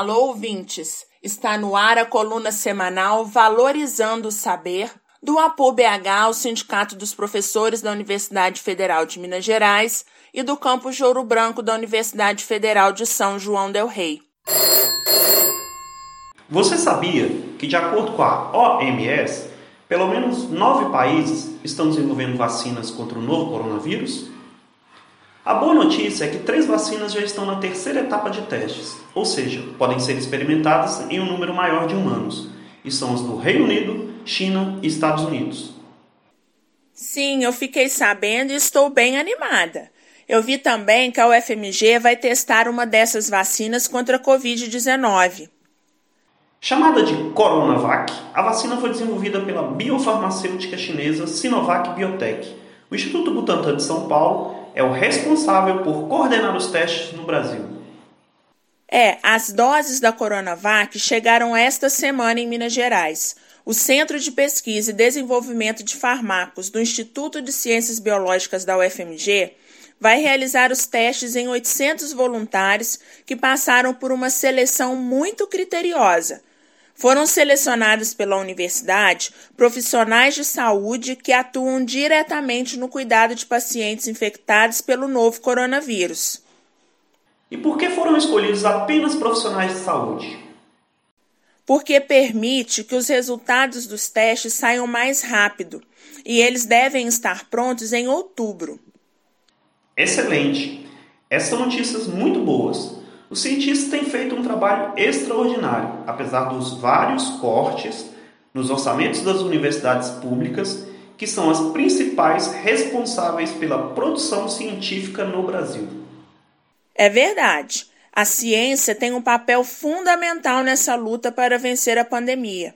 Alô, ouvintes! Está no ar a coluna semanal Valorizando o Saber, do APU-BH, o Sindicato dos Professores da Universidade Federal de Minas Gerais, e do Campus de Ouro Branco da Universidade Federal de São João del Rei. Você sabia que, de acordo com a OMS, pelo menos nove países estão desenvolvendo vacinas contra o novo coronavírus? A boa notícia é que três vacinas já estão na terceira etapa de testes, ou seja, podem ser experimentadas em um número maior de humanos, e são as do Reino Unido, China e Estados Unidos. Sim, eu fiquei sabendo e estou bem animada. Eu vi também que a UFMG vai testar uma dessas vacinas contra a Covid-19. Chamada de Coronavac, a vacina foi desenvolvida pela biofarmacêutica chinesa Sinovac Biotech. O Instituto Butantan de São Paulo é o responsável por coordenar os testes no Brasil. É, as doses da Coronavac chegaram esta semana em Minas Gerais. O Centro de Pesquisa e Desenvolvimento de Farmacos do Instituto de Ciências Biológicas da UFMG vai realizar os testes em 800 voluntários que passaram por uma seleção muito criteriosa foram selecionados pela universidade profissionais de saúde que atuam diretamente no cuidado de pacientes infectados pelo novo coronavírus. E por que foram escolhidos apenas profissionais de saúde? Porque permite que os resultados dos testes saiam mais rápido e eles devem estar prontos em outubro. Excelente! Essas são notícias muito boas. Os cientistas têm feito um trabalho extraordinário, apesar dos vários cortes nos orçamentos das universidades públicas, que são as principais responsáveis pela produção científica no Brasil. É verdade. A ciência tem um papel fundamental nessa luta para vencer a pandemia.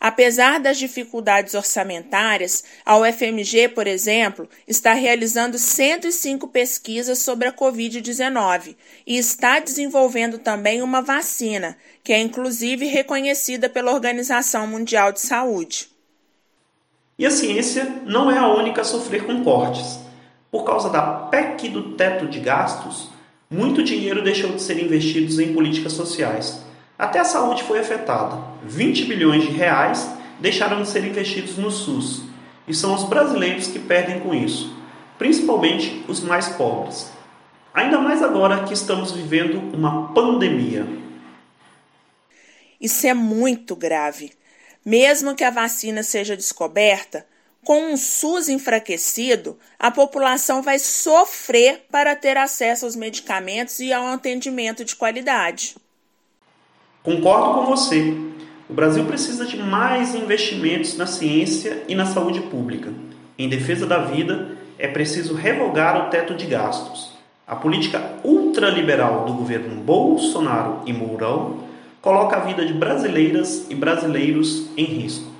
Apesar das dificuldades orçamentárias, a UFMG, por exemplo, está realizando 105 pesquisas sobre a Covid-19 e está desenvolvendo também uma vacina, que é inclusive reconhecida pela Organização Mundial de Saúde. E a ciência não é a única a sofrer com cortes. Por causa da PEC do teto de gastos, muito dinheiro deixou de ser investido em políticas sociais até a saúde foi afetada. 20 bilhões de reais deixaram de ser investidos no SUS. E são os brasileiros que perdem com isso, principalmente os mais pobres. Ainda mais agora que estamos vivendo uma pandemia. Isso é muito grave. Mesmo que a vacina seja descoberta, com um SUS enfraquecido, a população vai sofrer para ter acesso aos medicamentos e ao atendimento de qualidade. Concordo com você. O Brasil precisa de mais investimentos na ciência e na saúde pública. Em defesa da vida, é preciso revogar o teto de gastos. A política ultraliberal do governo Bolsonaro e Mourão coloca a vida de brasileiras e brasileiros em risco.